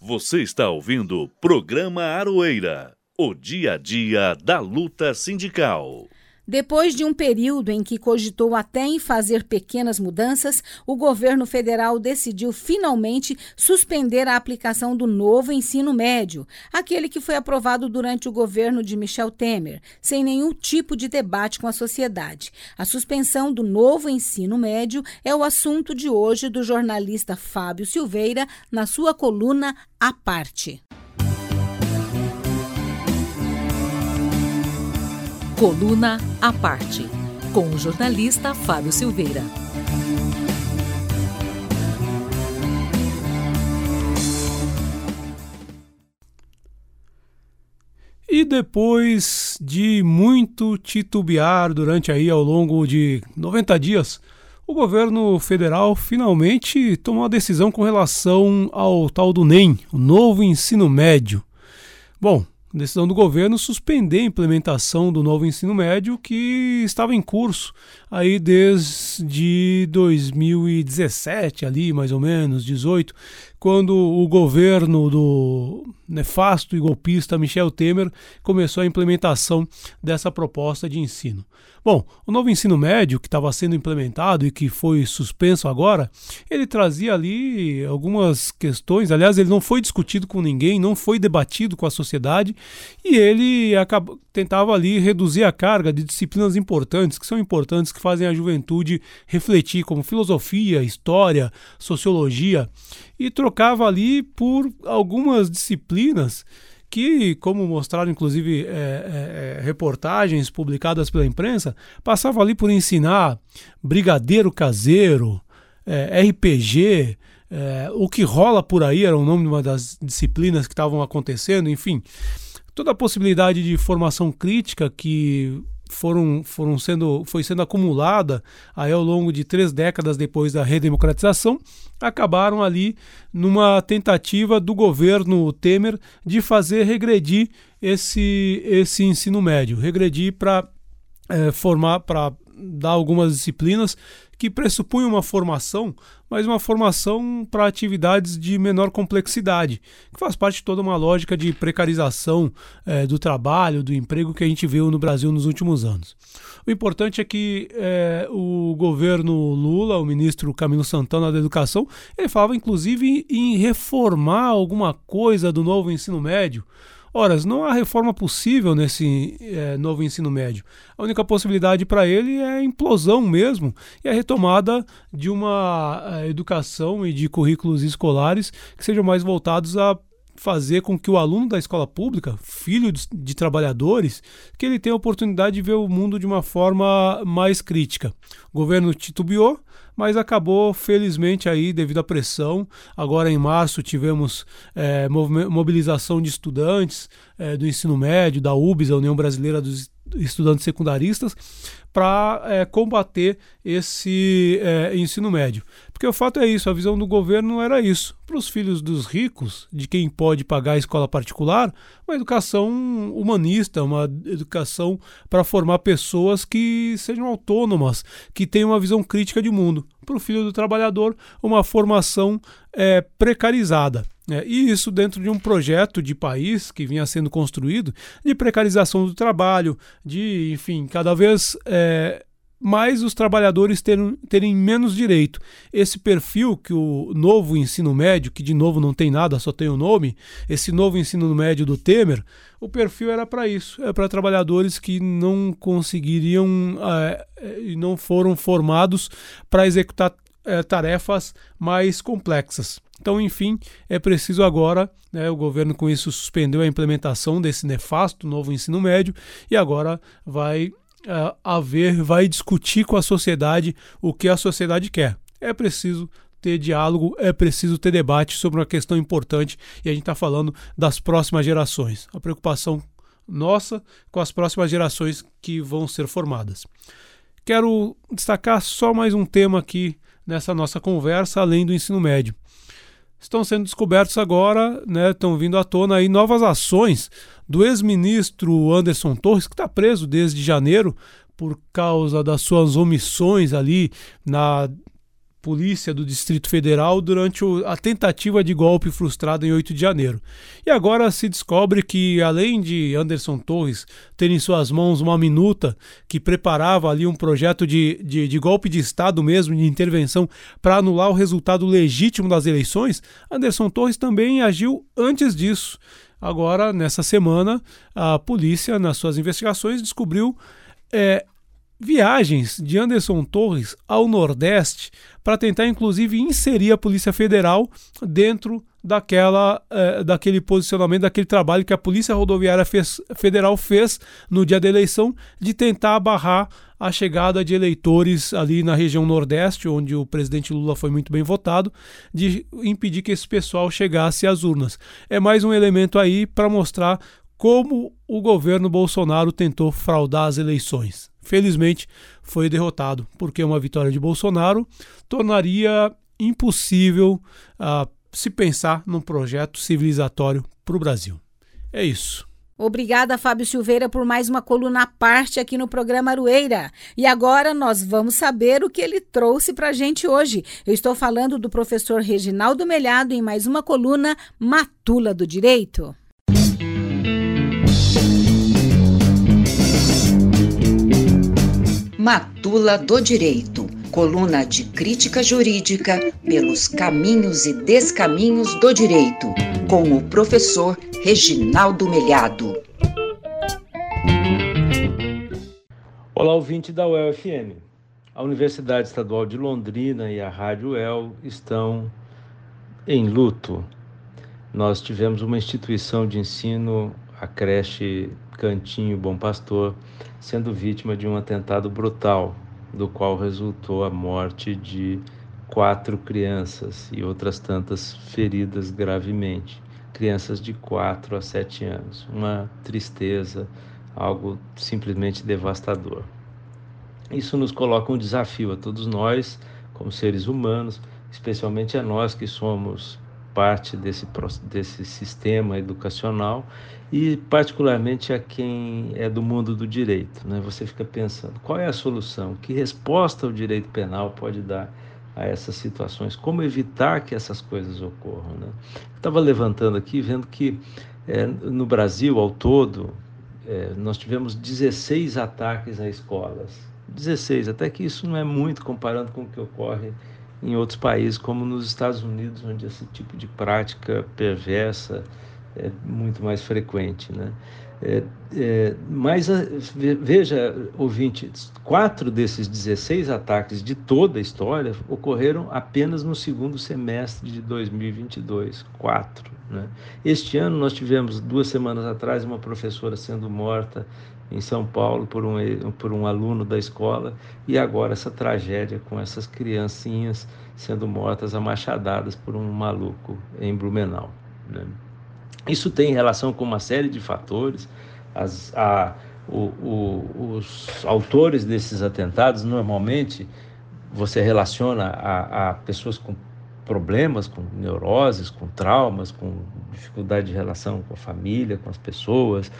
Você está ouvindo o programa Aroeira, o dia a dia da luta sindical. Depois de um período em que cogitou até em fazer pequenas mudanças, o governo federal decidiu finalmente suspender a aplicação do novo ensino médio, aquele que foi aprovado durante o governo de Michel Temer, sem nenhum tipo de debate com a sociedade. A suspensão do novo ensino médio é o assunto de hoje do jornalista Fábio Silveira na sua coluna A Parte. Coluna à parte, com o jornalista Fábio Silveira. E depois de muito titubear durante aí ao longo de 90 dias, o governo federal finalmente tomou a decisão com relação ao tal do NEM, o novo ensino médio. Bom, decisão do governo suspender a implementação do novo ensino médio que estava em curso aí desde 2017 ali mais ou menos 18 quando o governo do nefasto e golpista Michel Temer começou a implementação dessa proposta de ensino. Bom, o novo ensino médio que estava sendo implementado e que foi suspenso agora, ele trazia ali algumas questões. Aliás, ele não foi discutido com ninguém, não foi debatido com a sociedade e ele acabou, tentava ali reduzir a carga de disciplinas importantes, que são importantes, que fazem a juventude refletir, como filosofia, história, sociologia, e trocava ali por algumas disciplinas que, como mostraram inclusive é, é, é, reportagens publicadas pela imprensa, passava ali por ensinar brigadeiro caseiro, é, RPG, é, o que rola por aí era o nome de uma das disciplinas que estavam acontecendo, enfim, toda a possibilidade de formação crítica que foram, foram sendo, foi sendo acumulada aí ao longo de três décadas depois da redemocratização, acabaram ali numa tentativa do governo Temer de fazer regredir esse, esse ensino médio, regredir para é, formar, para dar algumas disciplinas que pressupõe uma formação, mas uma formação para atividades de menor complexidade, que faz parte de toda uma lógica de precarização é, do trabalho, do emprego que a gente viu no Brasil nos últimos anos. O importante é que é, o governo Lula, o ministro Camilo Santana da Educação, ele falava inclusive em reformar alguma coisa do novo ensino médio. Ora, não há reforma possível nesse é, novo ensino médio. A única possibilidade para ele é a implosão mesmo e a retomada de uma é, educação e de currículos escolares que sejam mais voltados a fazer com que o aluno da escola pública, filho de, de, trabalhadores, que ele tenha a oportunidade de ver o mundo de uma forma mais crítica. O governo titubeou, mas acabou, felizmente, aí, devido à pressão. Agora, em março, tivemos é, mobilização de estudantes é, do ensino médio, da UBS, a União Brasileira dos Estudantes Secundaristas, para é, combater esse é, ensino médio. Porque o fato é isso, a visão do governo era isso. Para os filhos dos ricos, de quem pode pagar a escola particular, uma educação humanista, uma educação para formar pessoas que sejam autônomas, que tenham uma visão crítica de mundo. Para o filho do trabalhador, uma formação é, precarizada. É, e isso dentro de um projeto de país que vinha sendo construído de precarização do trabalho, de, enfim, cada vez é, mais os trabalhadores terem, terem menos direito. Esse perfil que o novo ensino médio, que de novo não tem nada, só tem o nome, esse novo ensino médio do Temer, o perfil era para isso, é para trabalhadores que não conseguiriam é, e é, não foram formados para executar é, tarefas mais complexas. Então, enfim, é preciso agora, né, o governo com isso suspendeu a implementação desse nefasto novo ensino médio e agora vai uh, haver, vai discutir com a sociedade o que a sociedade quer. É preciso ter diálogo, é preciso ter debate sobre uma questão importante e a gente está falando das próximas gerações. A preocupação nossa com as próximas gerações que vão ser formadas. Quero destacar só mais um tema aqui nessa nossa conversa, além do ensino médio estão sendo descobertos agora, né, estão vindo à tona aí novas ações do ex-ministro Anderson Torres, que está preso desde janeiro por causa das suas omissões ali na polícia do Distrito Federal durante a tentativa de golpe frustrado em 8 de janeiro. E agora se descobre que, além de Anderson Torres ter em suas mãos uma minuta que preparava ali um projeto de, de, de golpe de Estado mesmo, de intervenção, para anular o resultado legítimo das eleições, Anderson Torres também agiu antes disso. Agora, nessa semana, a polícia, nas suas investigações, descobriu é, viagens de Anderson Torres ao Nordeste para tentar, inclusive, inserir a Polícia Federal dentro daquela, eh, daquele posicionamento, daquele trabalho que a Polícia Rodoviária fez, Federal fez no dia da eleição de tentar barrar a chegada de eleitores ali na região Nordeste, onde o presidente Lula foi muito bem votado, de impedir que esse pessoal chegasse às urnas. É mais um elemento aí para mostrar como o governo Bolsonaro tentou fraudar as eleições felizmente foi derrotado, porque uma vitória de Bolsonaro tornaria impossível uh, se pensar num projeto civilizatório para o Brasil. É isso. Obrigada, Fábio Silveira, por mais uma coluna à parte aqui no programa Arueira. E agora nós vamos saber o que ele trouxe para a gente hoje. Eu estou falando do professor Reginaldo Melhado em mais uma coluna Matula do Direito. Matula do Direito, coluna de crítica jurídica pelos caminhos e descaminhos do direito, com o professor Reginaldo Melhado. Olá, ouvinte da UEL-FM. A Universidade Estadual de Londrina e a Rádio UEL estão em luto. Nós tivemos uma instituição de ensino, a creche Cantinho Bom Pastor, sendo vítima de um atentado brutal, do qual resultou a morte de quatro crianças e outras tantas feridas gravemente. Crianças de 4 a 7 anos. Uma tristeza, algo simplesmente devastador. Isso nos coloca um desafio a todos nós, como seres humanos, especialmente a nós que somos parte desse, desse sistema educacional e particularmente a quem é do mundo do direito. Né? Você fica pensando qual é a solução, que resposta o direito penal pode dar a essas situações, como evitar que essas coisas ocorram. Né? Estava levantando aqui, vendo que é, no Brasil, ao todo, é, nós tivemos 16 ataques a escolas. 16, até que isso não é muito comparando com o que ocorre em outros países, como nos Estados Unidos, onde esse tipo de prática perversa é muito mais frequente. Né? É, é, mas veja, ouvintes, quatro desses 16 ataques de toda a história ocorreram apenas no segundo semestre de 2022. Quatro. Né? Este ano nós tivemos, duas semanas atrás, uma professora sendo morta em São Paulo por um, por um aluno da escola e agora essa tragédia com essas criancinhas sendo mortas a machadadas por um maluco em Blumenau. Né? Isso tem relação com uma série de fatores. As, a, o, o, os autores desses atentados, normalmente, você relaciona a, a pessoas com problemas, com neuroses, com traumas, com dificuldade de relação com a família, com as pessoas,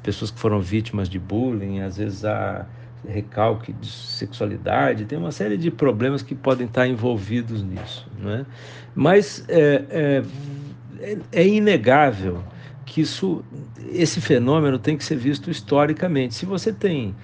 pessoas que foram vítimas de bullying, às vezes há recalque de sexualidade, tem uma série de problemas que podem estar envolvidos nisso. Né? Mas é, é, é, é inegável que isso, esse fenômeno tem que ser visto historicamente. Se você tem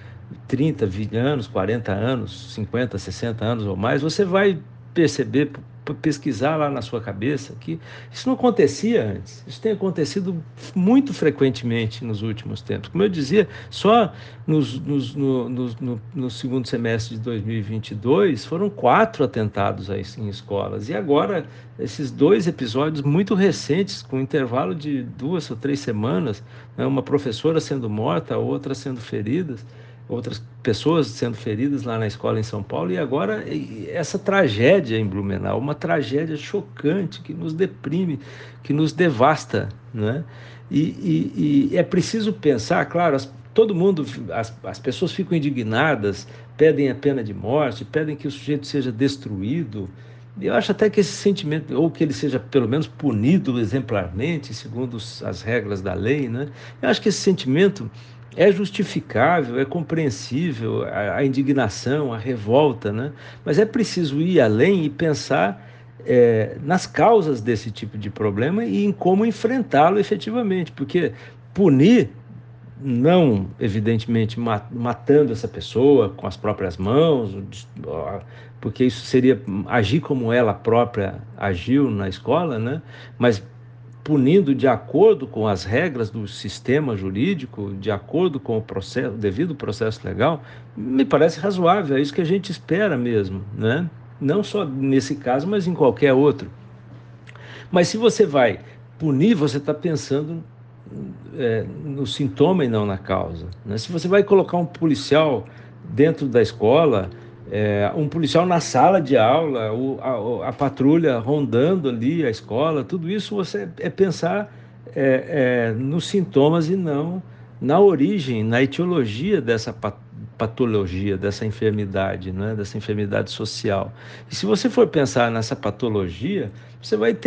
30, 20 anos, 40 anos, 50, 60 anos ou mais, você vai perceber pesquisar lá na sua cabeça que isso não acontecia antes. Isso tem acontecido muito frequentemente nos últimos tempos. Como eu dizia, só nos, nos, no, no, no, segundo semestre de 2022 foram quatro atentados em escolas. E agora, esses dois episódios muito recentes, com intervalo de duas ou três semanas, né, uma professora sendo morta, outra sendo feridas outras pessoas sendo feridas lá na escola em São Paulo e agora essa tragédia em Blumenau, uma tragédia chocante que nos deprime, que nos devasta, né? E, e, e é preciso pensar, claro, as, todo mundo, as, as pessoas ficam indignadas, pedem a pena de morte, pedem que o sujeito seja destruído. Eu acho até que esse sentimento, ou que ele seja pelo menos punido exemplarmente, segundo as regras da lei, né? Eu acho que esse sentimento é justificável, é compreensível a, a, indignação, a revolta, né? mas é preciso ir além e pensar é, nas causas desse tipo de problema e em como enfrentá-lo efetivamente, porque punir, não evidentemente matando essa pessoa com as próprias mãos, porque isso seria agir como ela própria agiu na escola, né? mas punindo de acordo com as regras do sistema jurídico, de acordo com o processo, devido processo legal, me parece razoável, é isso que a gente espera mesmo, né? Não só nesse caso, mas em qualquer outro. Mas se você vai punir, você está pensando é, no sintoma e não na causa. Né? Se você vai colocar um policial dentro da escola, é, um policial na sala de aula, o, a, a, patrulha rondando ali a escola, tudo isso você é pensar é, é, nos sintomas e não na origem, na etiologia dessa patologia, dessa enfermidade, né, dessa enfermidade social. E se você for pensar nessa patologia, você vai,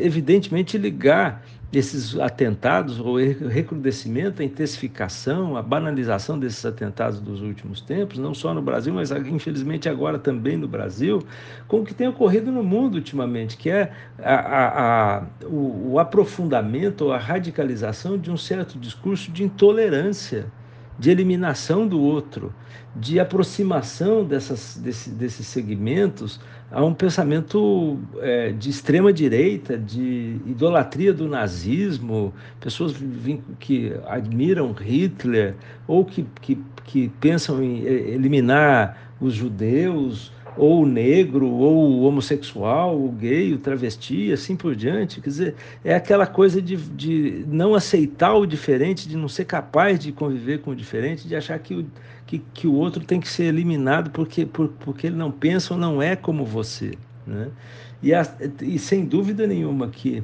evidentemente, ligar esses atentados, o recrudescimento, a intensificação, a banalização desses atentados dos últimos tempos, não só no Brasil, mas infelizmente agora também no Brasil, com o que tem ocorrido no mundo ultimamente, que é a, a, a, o, o aprofundamento, a radicalização de um certo discurso de intolerância de eliminação do outro, de aproximação dessas, desse, desses segmentos a um pensamento é, de extrema direita, de idolatria do nazismo, pessoas que admiram Hitler ou que, que, que pensam em eliminar os judeus ou o negro, ou o homossexual, o gay, o travesti, assim por diante. Quer dizer, é aquela coisa de, de não aceitar o diferente, de não ser capaz de conviver com o diferente, de achar que o, que, que o outro tem que ser eliminado porque, por, porque ele não pensa ou não é como você. Né? E, a, e sem dúvida nenhuma que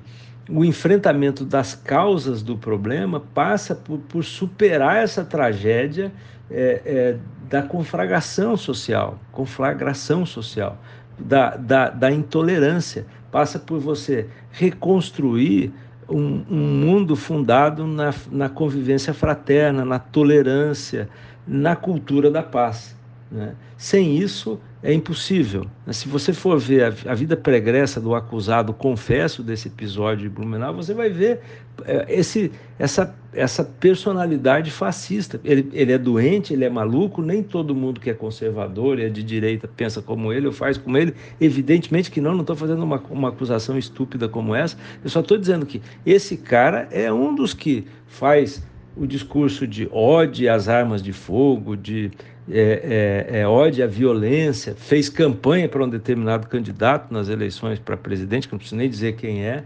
o enfrentamento das causas do problema passa por, por superar essa tragédia é, é, da conflagração social, conflagração social, da, da, da intolerância, passa por você reconstruir um, um mundo fundado na, na convivência fraterna, na tolerância, na cultura da paz. Né? Sem isso, é impossível. Se você for ver a, vida pregressa do acusado, confesso desse episódio de Blumenau, você vai ver é, esse, essa, essa personalidade fascista. Ele, ele é doente, ele é maluco, nem todo mundo que é conservador e é de direita pensa como ele ou faz como ele. Evidentemente que não, não estou fazendo uma, uma acusação estúpida como essa. Eu só estou dizendo que esse cara é um dos que faz o discurso de ódio às armas de fogo, de é, é, é, ódio à violência, fez campanha para um determinado candidato nas eleições para presidente, que não preciso nem dizer quem é.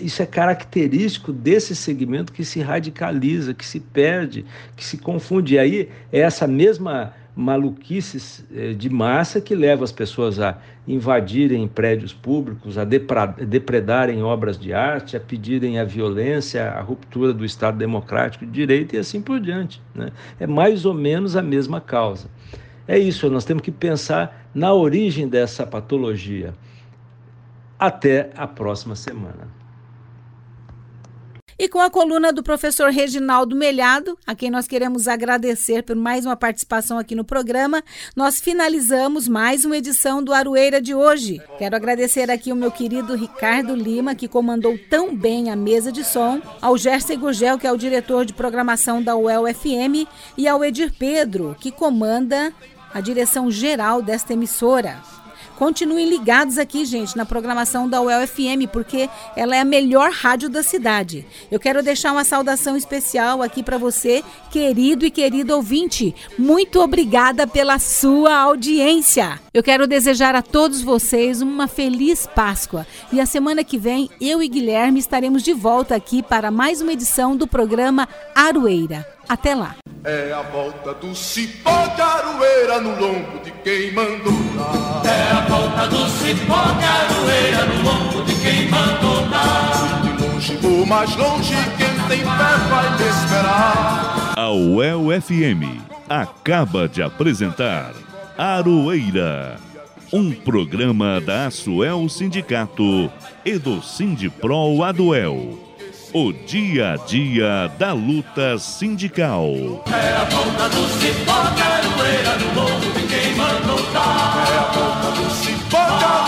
Isso é característico desse segmento que se radicaliza, que se perde, que se confunde. E aí é essa mesma maluquices eh, de massa que leva as pessoas a invadirem prédios públicos, a depredarem obras de arte, a pedirem a violência, a ruptura do Estado democrático de direito e assim por diante. Né? É mais ou menos a mesma causa. É isso, nós temos que pensar na origem dessa patologia. Até a próxima semana. E com a coluna do professor Reginaldo Melhado, a quem nós queremos agradecer por mais uma participação aqui no programa, nós finalizamos mais uma edição do Aroeira de hoje. Quero agradecer aqui o meu querido Ricardo Lima, que comandou tão bem a mesa de som, ao Gerson Gurgel, que é o diretor de programação da UEL FM, e ao Edir Pedro, que comanda a direção geral desta emissora. Continuem ligados aqui, gente, na programação da UEL FM, porque ela é a melhor rádio da cidade. Eu quero deixar uma saudação especial aqui para você, querido e querido ouvinte. Muito obrigada pela sua audiência. Eu quero desejar a todos vocês uma feliz Páscoa. E a semana que vem, eu e Guilherme estaremos de volta aqui para mais uma edição do programa Aroeira. Até lá. É a volta do cipó de aroeira no lombo de quem mandou dar. É a volta do cipó de aroeira no lombo de quem mandou dar. De longe ou mais longe, quem tem fé vai te esperar. A UEL FM acaba de apresentar Aroeira, um programa da Asuel Sindicato e do Sindipro Aduel o dia a dia da luta sindical. É a ponta do cipó, caroeira morro é a ponta do cipó,